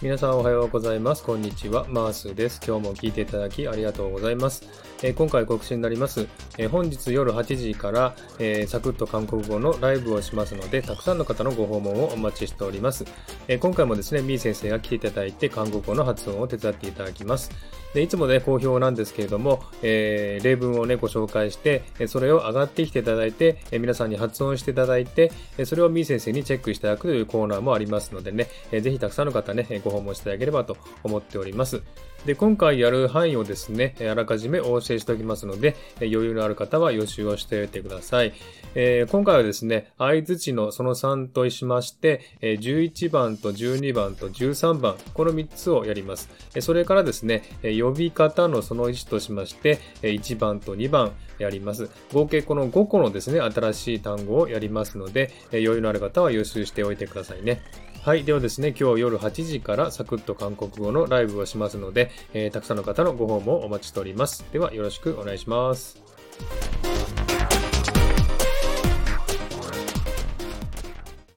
皆さんおはようございます。こんにちは。マースです。今日も聞いていただきありがとうございます。えー、今回告知になります。えー、本日夜8時から、えー、サクッと韓国語のライブをしますので、たくさんの方のご訪問をお待ちしております。え今回もですね、みー先生が来ていただいて、韓国語の発音を手伝っていただきます。でいつもね、好評なんですけれども、え例文をね、ご紹介して、それを上がってきていただいて、え皆さんに発音していただいて、それをみー先生にチェックしていただくというコーナーもありますのでね、えぜひたくさんの方ね、ご訪問していただければと思っております。で、今回やる範囲をですね、あらかじめお教えしておきますので、余裕のある方は予習をしておいてください。えー、今回はですね、合図値のその3としまして、11番と12番と13番、この3つをやります。それからですね、呼び方のその1としまして、1番と2番やります。合計この5個のですね、新しい単語をやりますので、余裕のある方は予習しておいてくださいね。はい。ではですね、今日夜8時かからサクッと韓国語のライブをしますので、えー、たくさんの方のご訪問をお待ちしております。ではよろしくお願いします。